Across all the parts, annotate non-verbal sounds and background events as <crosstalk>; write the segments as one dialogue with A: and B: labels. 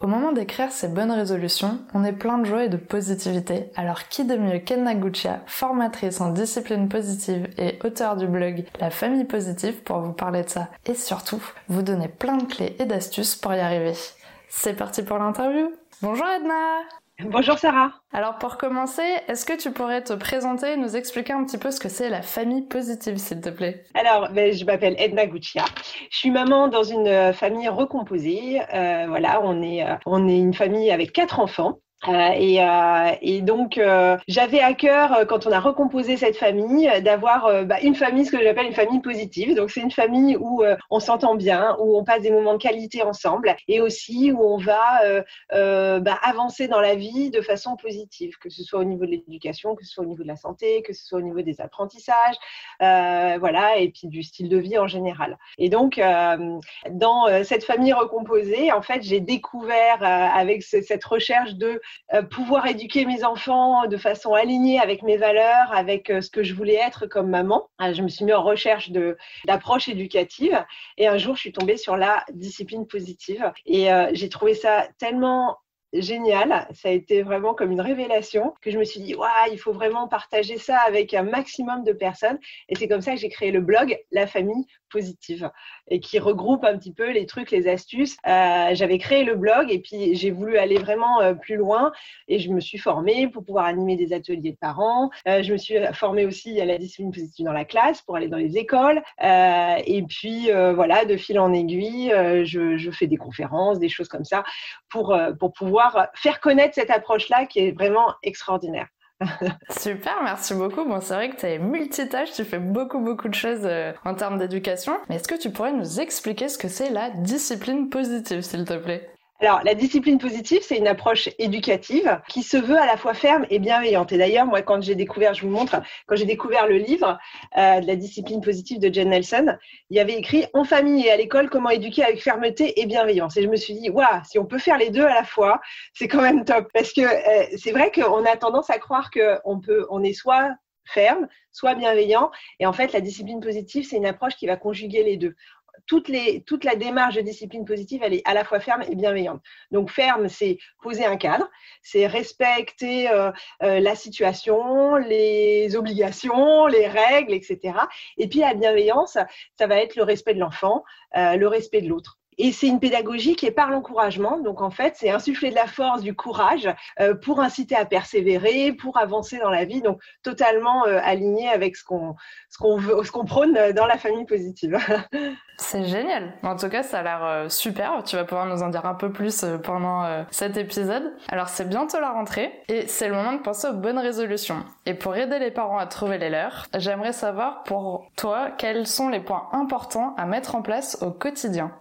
A: au moment d'écrire ces bonnes résolutions, on est plein de joie et de positivité. Alors qui de mieux qu'Enna Guccia, formatrice en discipline positive et auteur du blog La famille positive pour vous parler de ça et surtout vous donner plein de clés et d'astuces pour y arriver. C'est parti pour l'interview. Bonjour Edna
B: Bonjour Sarah.
A: Alors pour commencer, est-ce que tu pourrais te présenter et nous expliquer un petit peu ce que c'est la famille positive, s'il te plaît?
B: Alors, ben, je m'appelle Edna Guccia. Je suis maman dans une euh, famille recomposée. Euh, voilà, on est, euh, on est une famille avec quatre enfants. Euh, et, euh, et, donc, euh, j'avais à cœur, euh, quand on a recomposé cette famille, bah, une famille, ce que j'appelle une famille positive. Donc, c'est une famille où on s'entend bien, où on passe des moments de qualité ensemble, et aussi où on va bah, avancer dans la vie de façon positive, que ce soit au niveau de l'éducation, que ce soit au niveau de la santé, que ce soit au niveau des apprentissages, voilà, et puis du style de vie en général. Et donc, dans cette famille recomposée, en fait, j'ai découvert avec cette recherche de euh, pouvoir éduquer mes enfants de façon alignée avec mes valeurs, avec euh, ce que je voulais être comme maman. Euh, je me suis mis en recherche d'approche éducative et un jour, je suis tombée sur la discipline positive et j'ai trouvé ça tellement génial. Ça a été vraiment comme une révélation que je me suis dit, waouh, il faut vraiment partager ça avec un maximum de personnes. Et c'est comme ça que j'ai créé le blog La famille positive et qui regroupe un petit peu les trucs, les astuces. Euh, j'avais créé le blog et puis j'ai voulu aller vraiment euh, plus loin et je me suis formée pour pouvoir animer des ateliers de parents. Euh, je me suis formée aussi à la discipline positive dans la classe pour aller dans les écoles. et puis voilà, de fil en aiguille, je, je, fais des conférences, des choses comme ça pour, pour pouvoir faire connaître cette approche-là qui est vraiment extraordinaire.
A: Super, merci beaucoup. Bon, c'est vrai que tu es multitâche, tu fais beaucoup, beaucoup de choses euh, en termes d'éducation. Mais est-ce que tu pourrais nous expliquer ce que c'est la discipline positive, s'il te plaît?
B: Alors, la discipline positive, c'est une approche éducative qui se veut à la fois ferme et bienveillante. Et d'ailleurs, moi, quand j'ai découvert, je vous montre, quand j'ai découvert le livre euh, de la discipline positive de Jen Nelson, il y avait écrit En famille et à l'école, comment éduquer avec fermeté et bienveillance. Et je me suis dit, waouh, si on peut faire les deux à la fois, c'est quand même top. Parce que euh, c'est vrai qu'on a tendance à croire qu'on peut, on est soit ferme, soit bienveillant. Et en fait, la discipline positive, c'est une approche qui va conjuguer les deux toute, les, toute la démarche de discipline positive, elle est à la fois ferme et bienveillante. Donc ferme, c'est poser un cadre, c'est respecter euh, euh, la situation, les obligations, les règles, etc. Et puis la bienveillance, ça va être le respect de l'enfant, euh, le respect de l'autre. Et c'est une pédagogie qui est par l'encouragement. Donc en fait, c'est insuffler de la force, du courage euh, pour inciter à persévérer, pour avancer dans la vie. Donc totalement euh, aligné avec ce qu'on ce qu'on ce qu'on prône dans la famille positive. <laughs>
A: C'est génial. En tout cas, ça a l'air euh, super. Tu vas pouvoir nous en dire un peu plus pendant cet épisode. Alors, c'est bientôt la rentrée et c'est le moment de penser aux bonnes résolutions. Et pour aider les parents à trouver les leurs, j'aimerais savoir pour toi quels sont les points importants à mettre en place au quotidien.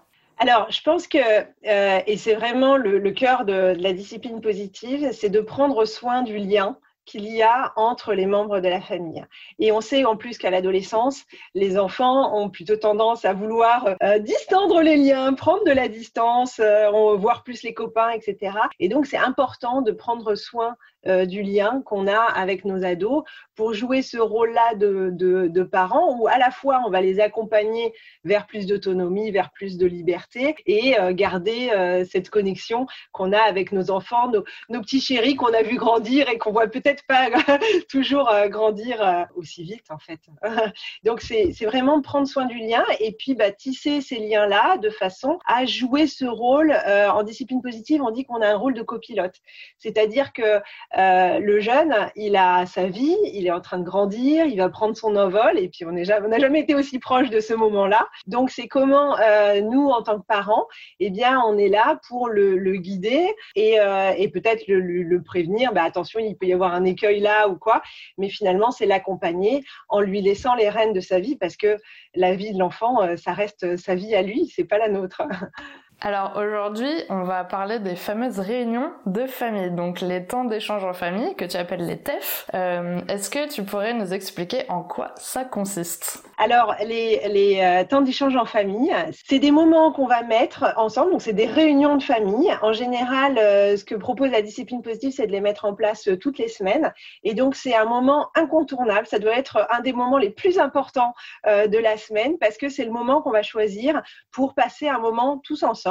B: Alors, je pense que, euh, et c'est vraiment le, cœur de, la discipline positive, c'est de prendre soin du lien qu'il y a entre les membres de la famille. Et on sait en plus qu'à l'adolescence, les enfants ont plutôt tendance à vouloir euh, distendre les liens, prendre de la distance, euh, voir plus les copains, etc. Et donc, c'est important de prendre soin euh, du lien qu'on a avec nos ados pour jouer ce rôle-là de, de, parents où à la fois on va les accompagner vers plus d'autonomie, vers plus de liberté et euh, garder euh, cette connexion qu'on a avec nos enfants, nos, nos petits chéris qu'on a vu grandir et qu'on voit peut-être pas <laughs> toujours grandir aussi vite en fait. <laughs> Donc c'est vraiment prendre soin du lien et puis bah, tisser ces liens-là de façon à jouer ce rôle en discipline positive. On dit qu'on a un rôle de copilote, c'est-à-dire que euh, le jeune, il a sa vie, il est en train de grandir, il va prendre son envol, et puis on n'a jamais été aussi proche de ce moment-là. Donc c'est comment euh, nous, en tant que parents, eh bien, on est là pour le, guider euh, et, peut-être le, prévenir. Bah, attention, il peut y avoir un écueil là ou quoi, mais finalement, c'est l'accompagner en lui laissant les rênes de sa vie, parce que la vie de l'enfant, ça reste sa vie à lui, c'est pas la nôtre. <laughs>
A: Alors aujourd'hui, on va parler des fameuses réunions de famille, donc les temps d'échange en famille que tu appelles les TEF. Euh, est-ce que tu pourrais nous expliquer en quoi ça consiste?
B: Alors les, euh, temps d'échange en famille, c'est des moments qu'on va mettre ensemble, donc c'est des réunions de famille. En général, euh, ce que propose la discipline positive, c'est de les mettre en place toutes les semaines, et donc c'est un moment incontournable. Ça doit être un des moments les plus importants de la semaine parce que c'est le moment qu'on va choisir pour passer un moment tous ensemble.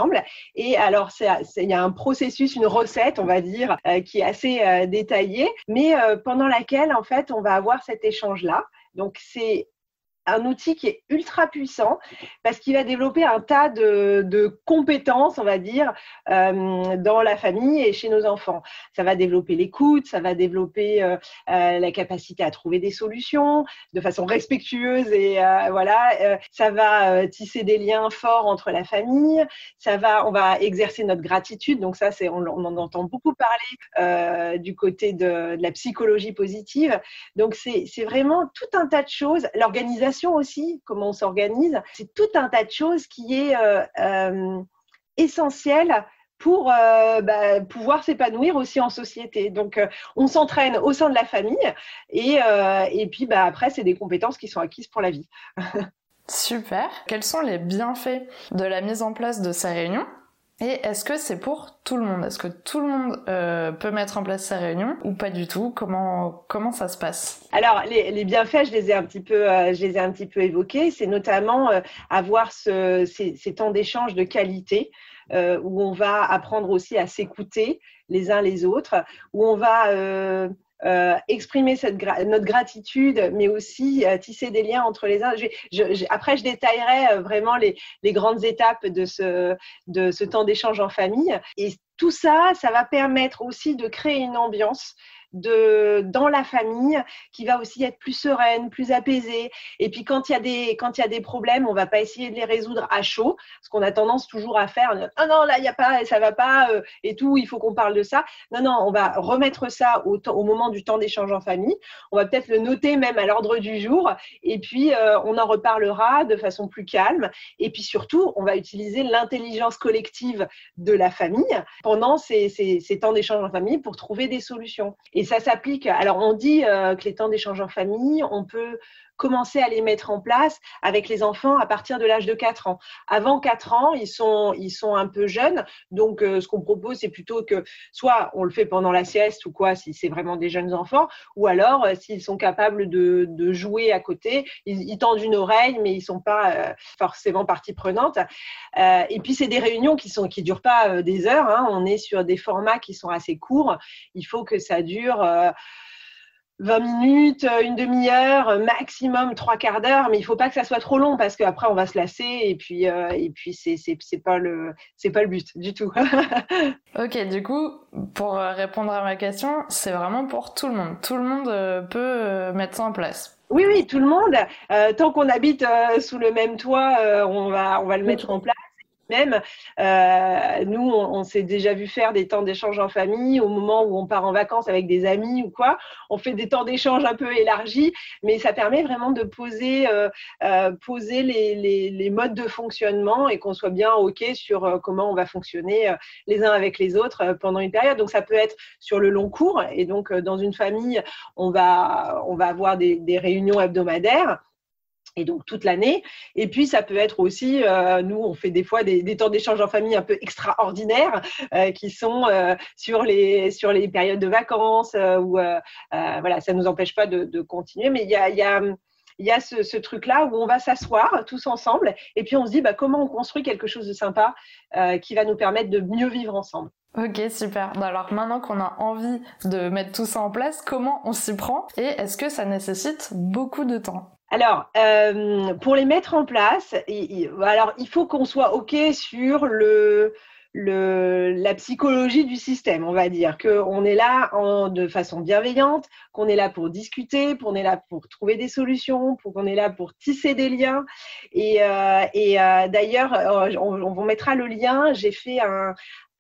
B: Et alors, il y a un processus, une recette, on va dire, euh, qui est assez euh, détaillée, mais euh, pendant laquelle, en fait, on va avoir cet échange-là. Donc, c'est un outil qui est ultra puissant parce qu'il va développer un tas de, compétences, on va dire, euh, dans la famille et chez nos enfants. Ça va développer l'écoute, ça va développer euh, euh, la capacité à trouver des solutions de façon respectueuse et voilà, ça va tisser des liens forts entre la famille. Ça va, on va exercer notre gratitude. Donc ça, c'est, on, en entend beaucoup parler du côté de, la psychologie positive. Donc c'est vraiment tout un tas de choses. L'organisation aussi, comment on s'organise. C'est tout un tas de choses qui est euh, euh, essentiel pour euh, bah, pouvoir s'épanouir aussi en société. Donc, on s'entraîne au sein de la famille et, et puis bah, après, c'est des compétences qui sont acquises pour la vie. <laughs>
A: Super. Quels sont les bienfaits de la mise en place de ces réunions? Et est-ce que c'est pour tout le monde? Est-ce que tout le monde euh, peut mettre en place sa réunion ou pas du tout? Comment comment ça se passe?
B: Alors les, les, bienfaits, je les ai un petit peu, euh, je les ai un petit peu évoqués. C'est notamment euh, avoir ce, ces, ces, temps d'échange de qualité où on va apprendre aussi à s'écouter les uns les autres, où on va euh, exprimer notre gratitude, mais aussi euh, tisser des liens entre les uns. Après, je détaillerai euh, vraiment les, les, grandes étapes de ce, de ce temps d'échange en famille. Et tout ça, ça va permettre aussi de créer une ambiance de dans la famille qui va aussi être plus sereine, plus apaisée. Et puis quand il y a des problèmes, on va pas essayer de les résoudre à chaud, ce qu'on a tendance toujours à faire. Non non là il y a pas, ça va pas euh, et tout, il faut qu'on parle de ça. Non non, on va remettre ça au, moment du temps d'échange en famille. On va peut-être le noter même à l'ordre du jour et puis euh, on en reparlera de façon plus calme. Et puis surtout, on va utiliser l'intelligence collective de la famille pendant ces temps d'échange en famille pour trouver des solutions. Et ça s'applique. Alors, on dit euh, que les temps d'échange en famille, on peut commencer à les mettre en place avec les enfants à partir de l'âge de 4 ans. Avant 4 ans, ils sont, ils sont un peu jeunes. Donc, euh, ce qu'on propose, c'est plutôt que soit on le fait pendant la sieste ou quoi, si c'est vraiment des jeunes enfants, ou alors, euh, s'ils sont capables de, de, jouer à côté, ils, tendent une oreille, mais ils sont pas forcément partie prenante. et puis, c'est des réunions qui sont qui durent pas des heures. Hein. On est sur des formats qui sont assez courts. Il faut que ça dure 20 euh, minutes, euh, une demi-heure, euh, maximum trois quarts d'heure, mais il faut pas que ça soit trop long parce qu'après on va se lasser et puis et puis c'est c'est pas le c'est pas le but du tout. <laughs>
A: ok, du coup pour répondre à ma question, c'est vraiment pour tout le monde. Tout le monde peut mettre ça en place.
B: Oui, oui, tout le monde. tant qu'on habite sous le même toit, on va on va le mettre en place même. Euh, nous, on, s'est déjà vu faire des temps d'échange en famille au moment où on part en vacances avec des amis ou quoi. On fait des temps d'échange un peu élargis, mais ça permet vraiment de poser, euh, euh, poser les, les, les, modes de fonctionnement et qu'on soit bien OK sur euh, comment on va fonctionner euh, les uns avec les autres pendant une période. Donc, ça peut être sur le long cours. Et donc, dans une famille, on va, on va avoir des, des réunions hebdomadaires et donc toute l'année. Et puis ça peut être aussi, euh, nous on fait des fois des, temps d'échange en famille un peu extraordinaires euh, qui sont euh, sur les sur les périodes de vacances où voilà ça nous empêche pas de, continuer. Mais il y a, il y a ce, truc-là où on va s'asseoir tous ensemble et puis on se dit bah, comment on construit quelque chose de sympa qui va nous permettre de mieux vivre ensemble.
A: Ok, super. Alors maintenant qu'on a envie de mettre tout ça en place, comment on s'y prend et est-ce que ça nécessite beaucoup de temps?
B: Alors, euh, pour les mettre en place, il, alors il faut qu'on soit OK sur le, la psychologie du système, on va dire, qu'on est là de façon bienveillante, qu'on est là pour discuter, qu'on est là pour trouver des solutions, qu'on est là pour tisser des liens. Et, euh, euh, d'ailleurs, on, vous mettra le lien, j'ai fait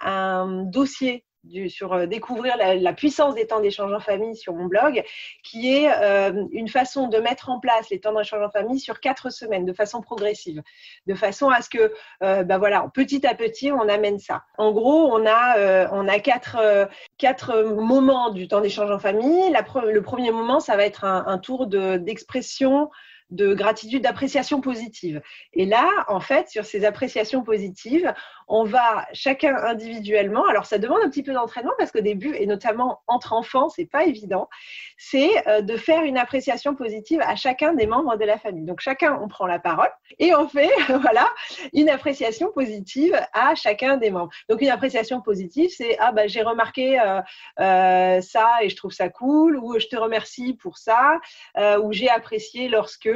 B: un dossier sur euh, découvrir la, puissance des temps d'échange en famille sur mon blog, qui est euh, une façon de mettre en place les temps d'échange en famille sur quatre semaines, de façon progressive, de façon à ce que, euh, bah voilà, petit à petit, on amène ça. En gros, on a, on a quatre, quatre moments du temps d'échange en famille. le premier moment, ça va être un, un tour d'expression de gratitude, d'appréciation positive. Et là, en fait, sur ces appréciations positives, on va chacun individuellement. Alors, ça demande un petit peu d'entraînement parce qu'au début, et notamment entre enfants, c'est pas évident. C'est euh, de faire une appréciation positive à chacun des membres de la famille. Donc, chacun, on prend la parole et on fait, <laughs> voilà, une appréciation positive à chacun des membres. Donc, une appréciation positive, c'est ah bah j'ai remarqué euh, euh, ça et je trouve ça cool, ou je te remercie pour ça, ou j'ai apprécié lorsque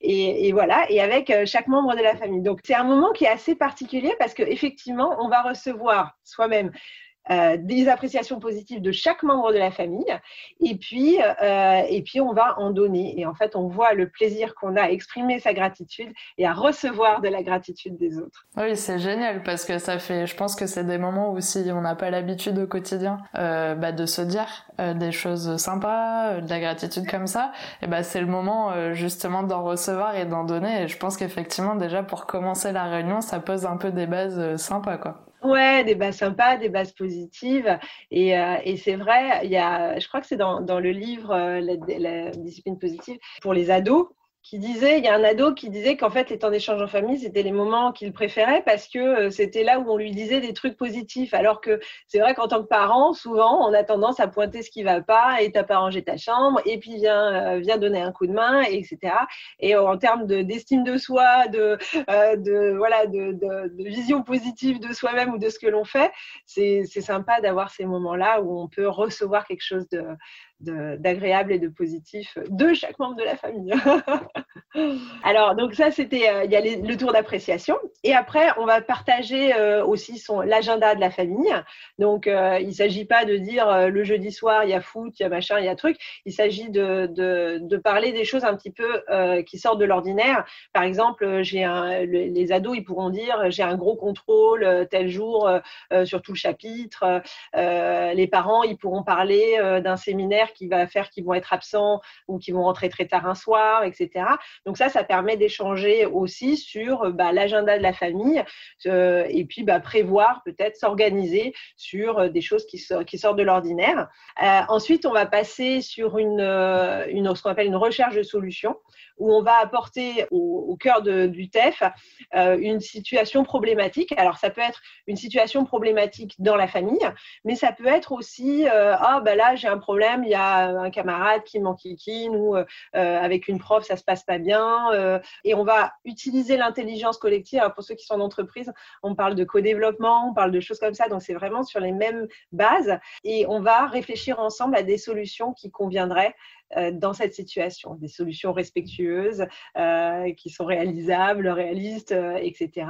B: et, et, voilà, et avec chaque membre de la famille. Donc, c'est un moment qui est assez particulier parce que effectivement, on va recevoir soi-même euh, des appréciations positives de chaque membre de la famille et puis, euh, et puis on va en donner. Et en fait, on voit le plaisir qu'on a à exprimer sa gratitude et à recevoir de la gratitude des autres.
A: Oui, c'est génial parce que ça fait, je pense que c'est des moments où si on n'a pas l'habitude au quotidien euh, bah, de se dire des choses sympas, de la gratitude comme ça, et bah, c'est le moment justement d'en recevoir et d'en donner. Et je pense qu'effectivement, déjà pour commencer la réunion, ça pose un peu des bases sympas. quoi.
B: Ouais, des bases sympas, des bases positives. Et, euh, et c'est vrai, il y a, je crois que c'est dans, dans le livre euh, la, la, discipline positive pour les ados qui disait, il y a un ado qui disait qu'en fait les temps d'échange en famille c'était les moments qu'il préférait parce que euh, c'était là où on lui disait des trucs positifs. Alors que c'est vrai qu'en tant que parent, souvent on a tendance à pointer ce qui va pas et t'as pas rangé ta chambre et puis viens euh, viens donner un coup de main etc. Et en termes d'estime de, soi, de, euh, de voilà de, de, de, vision positive de soi-même ou de ce que l'on fait, c'est sympa d'avoir ces moments là où on peut recevoir quelque chose de d'agréable et de positif de chaque membre de la famille. <laughs> Alors, donc ça, c'était, euh, il y a le tour d'appréciation. Et après, on va partager euh, aussi son, l'agenda de la famille. Donc, euh, il ne s'agit pas de dire le jeudi soir, il y a foot, il y a machin, il y a truc. Il s'agit de, de, de, parler des choses un petit peu qui sortent de l'ordinaire. Par exemple, j'ai un, les ados, ils pourront dire, j'ai un gros contrôle tel jour sur tout le chapitre. les parents, ils pourront parler d'un séminaire qui va faire qu'ils vont être absents ou qu'ils vont rentrer très tard un soir, etc. Donc ça, ça permet d'échanger aussi sur bah, l'agenda de la famille euh, et puis bah, prévoir, peut-être s'organiser sur euh, des choses qui, sortent de l'ordinaire. Euh, ensuite, on va passer sur une, ce qu'on appelle une recherche de solutions où on va apporter au, cœur du TEF une situation problématique. Alors ça peut être une situation problématique dans la famille, mais ça peut être aussi ah bah là j'ai un problème, il y a un camarade qui m'enquiquine ou euh, avec une prof, ça se passe pas bien. Euh, et on va utiliser l'intelligence collective. pour ceux qui sont en entreprise, on parle de co-développement, on parle de choses comme ça. Donc, c'est vraiment sur les mêmes bases. Et on va réfléchir ensemble à des solutions qui conviendraient euh, dans cette situation, des solutions respectueuses, qui sont réalisables, réalistes, etc.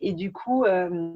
B: Et du coup, euh,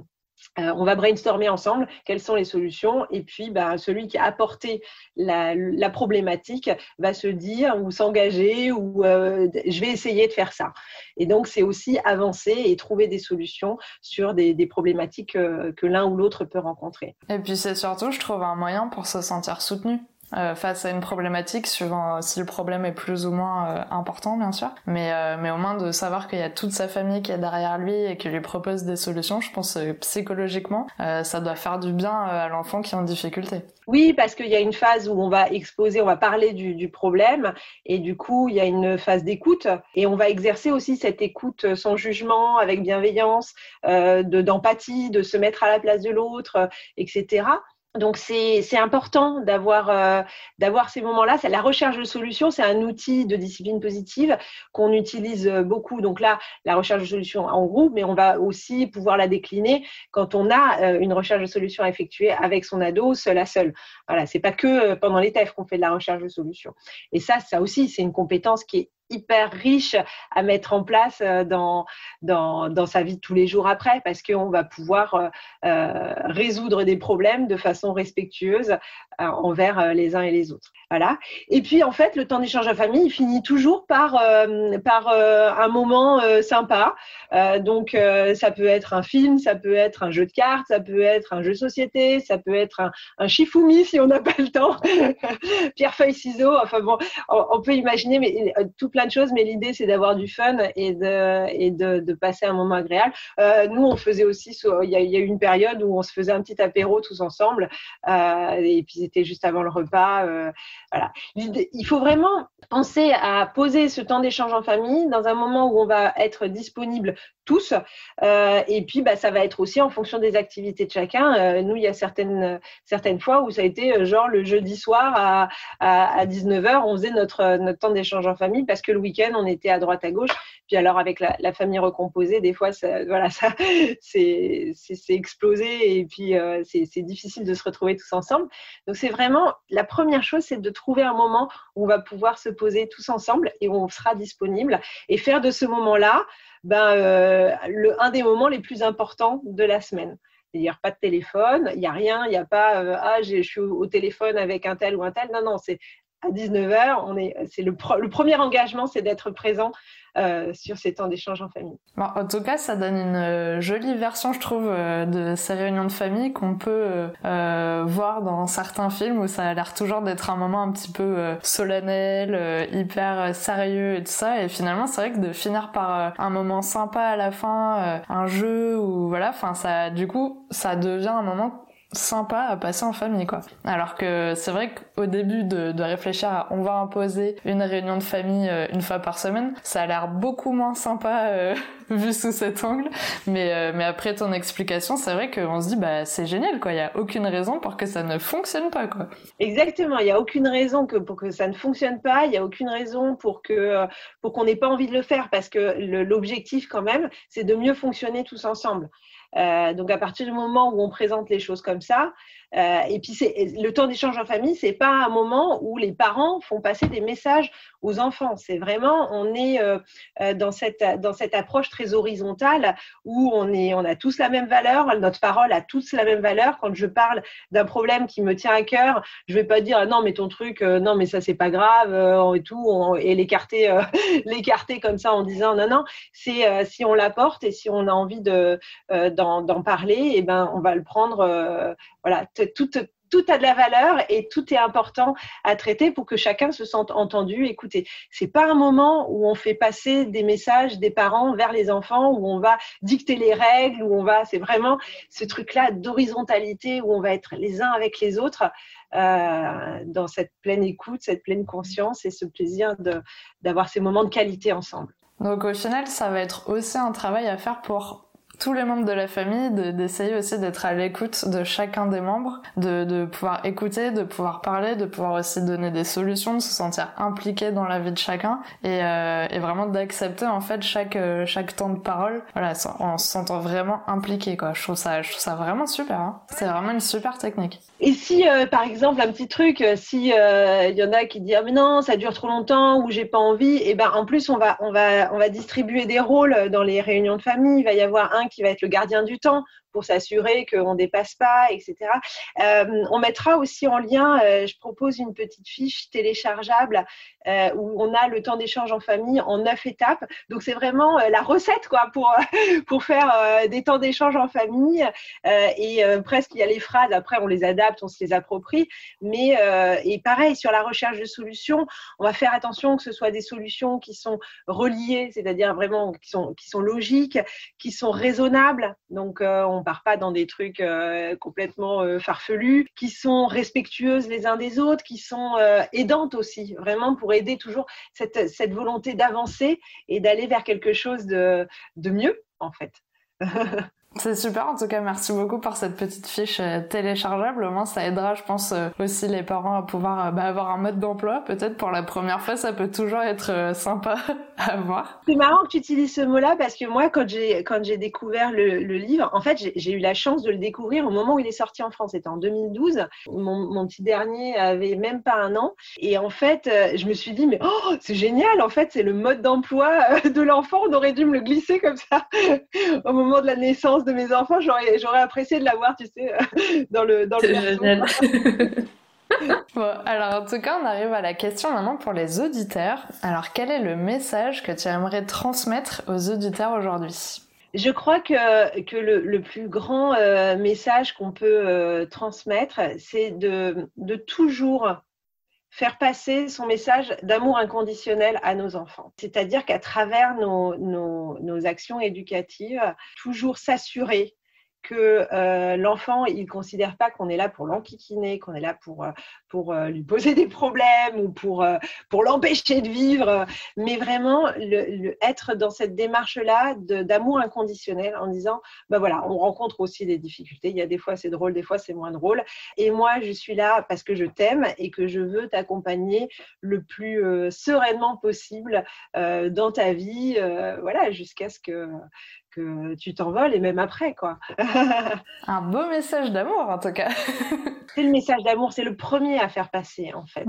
B: on va brainstormer ensemble quelles sont les solutions et puis bah, celui qui a apporté la, problématique va se dire ou s'engager ou euh, je vais essayer de faire ça. Et donc c'est aussi avancer et trouver des solutions sur des, problématiques euh, que l'un ou l'autre peut rencontrer.
A: Et puis c'est surtout, je trouve, un moyen pour se sentir soutenu. Euh, face à une problématique, suivant si le problème est plus ou moins euh, important, bien sûr. Mais, euh, mais au moins de savoir qu'il y a toute sa famille qui est derrière lui et qui lui propose des solutions, je pense psychologiquement, ça doit faire du bien à l'enfant qui est en difficulté.
B: Oui, parce qu'il y a une phase où on va exposer, on va parler du problème, et du coup, il y a une phase d'écoute, et on va exercer aussi cette écoute sans jugement, avec bienveillance, d'empathie, de se mettre à la place de l'autre, etc donc c'est important d'avoir euh, ces moments-là. La recherche de solutions, c'est un outil de discipline positive qu'on utilise beaucoup. Donc là, la recherche de solutions en groupe, mais on va aussi pouvoir la décliner quand on a euh, une recherche de solutions à effectuer avec son ado, seul à seul. Voilà, c'est pas que euh, pendant les TEF qu'on fait de la recherche de solutions. Et ça, ça aussi, c'est une compétence qui est hyper riche à mettre en place euh, dans, dans, dans, sa vie de tous les jours après, parce qu'on va pouvoir euh, euh, résoudre des problèmes de façon respectueuse envers les uns et les autres. Voilà. Et puis en fait, le temps d'échange en famille, il finit toujours par par un moment sympa. donc ça peut être un film, ça peut être un jeu de cartes, ça peut être un jeu de société, ça peut être un, un shifumi si on n'a pas le temps, <laughs> pierre feuille ciseaux. Enfin bon, on, peut imaginer mais tout plein de choses, mais l'idée c'est d'avoir du fun et de et de, passer un moment agréable. nous, on faisait aussi, il y, a, eu une période où on se faisait un petit apéro tous ensemble, et puis c'était juste avant le repas. voilà. Il faut vraiment penser à poser ce temps d'échange en famille dans un moment où on va être disponible tous. Euh, et puis, bah, ça va être aussi en fonction des activités de chacun. Euh, nous, il y a certaines, certaines fois où ça a été euh, genre le jeudi soir à, à, 19h, on faisait notre, notre temps d'échange en famille parce le week-end, on était à droite, à gauche. Puis alors, avec la, famille recomposée, des fois, ça, voilà, ça, <laughs> c'est, explosé et puis c'est, c'est difficile de se retrouver tous ensemble. Donc, c'est vraiment la première chose, c'est de trouver un moment où on va pouvoir se poser tous ensemble et où on sera disponible et faire de ce moment-là ben, euh, le, un des moments les plus importants de la semaine. C'est-à-dire pas de téléphone, il n'y a rien, il n'y a pas euh, ah je suis au, téléphone avec un tel ou un tel. Non, non, c'est à 19h, on est, c'est le, le premier engagement, c'est d'être présent euh, sur ces temps d'échange en famille.
A: en tout cas, ça donne une euh, jolie version, je trouve, euh, de ces réunions de famille qu'on peut voir dans certains films où ça a l'air toujours d'être un moment un petit peu solennel, hyper sérieux et tout ça. Et finalement, c'est vrai que de finir par un moment sympa à la fin, un jeu ou voilà, enfin ça, du coup, ça devient un moment sympa à passer en famille quoi. Alors que c'est vrai qu'au début de, de, réfléchir à on va imposer une réunion de famille euh, une fois par semaine, ça a l'air beaucoup moins sympa euh, <laughs> vu sous cet angle. Mais, euh, mais après ton explication, c'est vrai qu'on se dit bah c'est génial quoi, il y a aucune raison pour que ça ne fonctionne pas quoi.
B: Exactement, il y a aucune raison que pour que ça ne fonctionne pas, il y a aucune raison pour pour qu'on n'ait pas envie de le faire parce que l'objectif quand même, c'est de mieux fonctionner tous ensemble. Euh, donc à partir du moment où on présente les choses comme ça, euh, et puis le temps d'échange en famille, c'est pas un moment où les parents font passer des messages aux enfants. C'est vraiment, on est euh, dans cette dans cette approche très horizontale où on est, on a tous la même valeur, notre parole a tous la même valeur. Quand je parle d'un problème qui me tient à cœur, je vais pas dire non mais ton truc, non mais ça c'est pas grave et tout, et l'écarter <laughs> l'écarter comme ça en disant non non. C'est si on l'apporte et si on a envie de d'en parler, et eh ben on va le prendre. Euh, voilà, tout, a de la valeur et tout est important à traiter pour que chacun se sente entendu, écouté. C'est pas un moment où on fait passer des messages des parents vers les enfants, où on va dicter les règles, où on va. C'est vraiment ce truc-là d'horizontalité où on va être les uns avec les autres. Euh, dans cette pleine écoute, cette pleine conscience et ce plaisir d'avoir ces moments de qualité ensemble.
A: Donc au final, ça va être aussi un travail à faire pour tous les membres de la famille, d'essayer aussi d'être à l'écoute de chacun des membres, de, pouvoir écouter, de pouvoir parler, de pouvoir aussi donner des solutions, de se sentir impliqué dans la vie de chacun et, euh, vraiment d'accepter en fait chaque euh, chaque temps de parole, voilà, en se sentant vraiment impliqué quoi. Je trouve ça je trouve ça vraiment super. Hein. C'est vraiment une super technique.
B: Et si euh, par exemple un petit truc, si il y en a qui disent ah, mais non ça dure trop longtemps ou j'ai pas envie, et ben en plus on va on va on va distribuer des rôles dans les réunions de famille. Il va y avoir qui va être le gardien du temps pour s'assurer qu'on ne dépasse pas, etc. Euh, on mettra aussi en lien, euh, je propose une petite fiche téléchargeable euh, où on a le temps d'échange en famille en neuf étapes. Donc c'est vraiment la recette quoi pour <laughs> pour faire des temps d'échange en famille et presque il y a les phrases. Après on les adapte, on se les approprie. Mais et pareil sur la recherche de solutions, on va faire attention que ce soit des solutions qui sont reliées, c'est-à-dire vraiment qui sont qui sont logiques, qui sont raisonnables. Donc on pas dans des trucs euh, complètement euh, farfelus, qui sont respectueuses les uns des autres, qui sont euh, aidantes aussi, vraiment pour aider toujours cette, volonté d'avancer et d'aller vers quelque chose de mieux, en fait. <laughs>
A: C'est super, en tout cas, merci beaucoup pour cette petite fiche euh, téléchargeable. Au moins, ça aidera, je pense, euh, aussi les parents à pouvoir euh, bah, avoir un mode d'emploi. Peut-être pour la première fois, ça peut toujours être sympa <laughs> à voir.
B: C'est marrant que tu utilises ce mot-là parce que moi, quand j'ai quand j'ai découvert le, livre, en fait, j'ai eu la chance de le découvrir au moment où il est sorti en France. C'était en 2012. Mon, mon, petit dernier avait même pas un an. Et en fait, je me suis dit, mais oh, c'est génial. En fait, c'est le mode d'emploi de l'enfant. On aurait dû me le glisser comme ça <laughs> au moment de la naissance de mes enfants, j'aurais, j'aurais apprécié de l'avoir, tu sais, <laughs> dans le dans le. <laughs>
A: Bon, alors en tout cas, on arrive à la question maintenant pour les auditeurs. Alors, quel est le message que tu aimerais transmettre aux auditeurs aujourd'hui?
B: Je crois que, que le, plus grand euh, message qu'on peut euh, transmettre, c'est de, de toujours faire passer son message d'amour inconditionnel à nos enfants. C'est-à-dire qu'à travers nos, nos, actions éducatives, toujours s'assurer que euh, l'enfant, il ne considère pas qu'on est là pour l'enquiquiner, qu'on est là pour, euh, pour euh, lui poser des problèmes ou pour, pour l'empêcher de vivre, mais vraiment le, être dans cette démarche-là d'amour inconditionnel en disant, ben voilà, on rencontre aussi des difficultés, il y a des fois c'est drôle, des fois c'est moins drôle, et moi je suis là parce que je t'aime et que je veux t'accompagner le plus sereinement possible dans ta vie, voilà, jusqu'à ce que que tu t'envoles et même après, quoi. <laughs>
A: Un beau message d'amour, en tout cas.
B: c'est le message d'amour, c'est le premier à faire passer, en fait.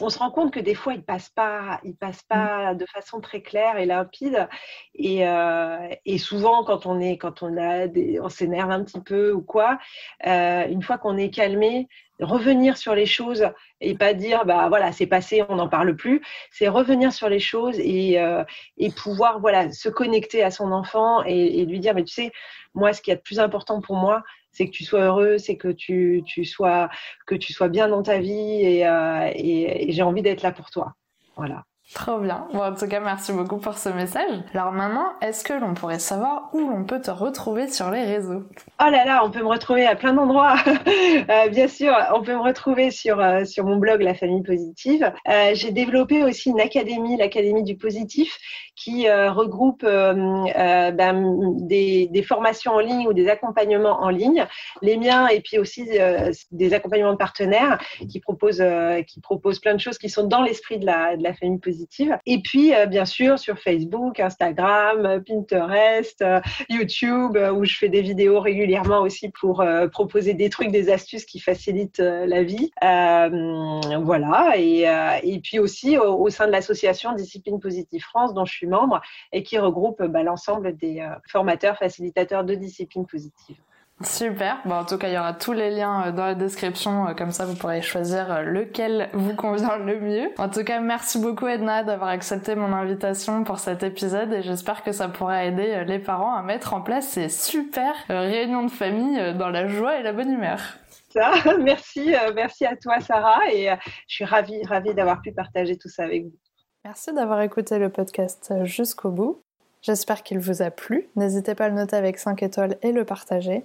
B: On se rend compte que des fois, il passe pas, il passe pas mm. de façon très claire et limpide. Et, euh, et souvent, quand on est, quand on a des, on s'énerve un petit peu ou quoi, euh, une fois qu'on est calmé, revenir sur les choses et pas dire bah voilà c'est passé on n'en parle plus c'est revenir sur les choses et, euh, et pouvoir voilà se connecter à son enfant et, lui dire mais tu sais moi ce qui est de plus important pour moi c'est que tu sois heureux c'est que tu, tu sois que tu sois bien dans ta vie et, euh, et j'ai envie d'être là pour toi. Voilà
A: Trop bien. En tout cas, merci beaucoup pour ce message. Alors maintenant, est-ce que l'on pourrait savoir où l'on peut te retrouver sur les réseaux?
B: Oh là là, on peut me retrouver à plein d'endroits. <laughs> euh, bien sûr, on peut me retrouver sur euh, sur mon blog La Famille Positive. Euh, J'ai développé aussi une académie, l'Académie du Positif, qui regroupe ben, des, formations en ligne ou des accompagnements en ligne, les miens et puis aussi des accompagnements partenaires qui proposent qui proposent plein de choses qui sont dans l'esprit de la de la famille positive et puis, euh, bien sûr, sur Facebook, Instagram, euh, Pinterest, euh, YouTube, où je fais des vidéos régulièrement aussi pour proposer des trucs, des astuces qui facilitent la vie. voilà. Et, puis aussi au, sein de l'association Discipline Positive France, dont je suis membre, et qui regroupe bah, l'ensemble des formateurs, facilitateurs de discipline positive.
A: Super. Bon, en tout cas, il y aura tous les liens euh, dans la description, euh, comme ça vous pourrez choisir euh, lequel <laughs> vous convient le mieux. En tout cas, merci beaucoup Edna d'avoir accepté mon invitation pour cet épisode et j'espère que ça pourra aider les parents à mettre en place ces super réunions de famille dans la joie et la bonne humeur.
B: Ça, <laughs> merci, merci à toi Sarah et je suis ravie, ravie d'avoir pu partager tout ça avec vous.
A: Merci d'avoir écouté le podcast jusqu'au bout. J'espère qu'il vous a plu. N'hésitez pas à le noter avec 5 étoiles et le partager.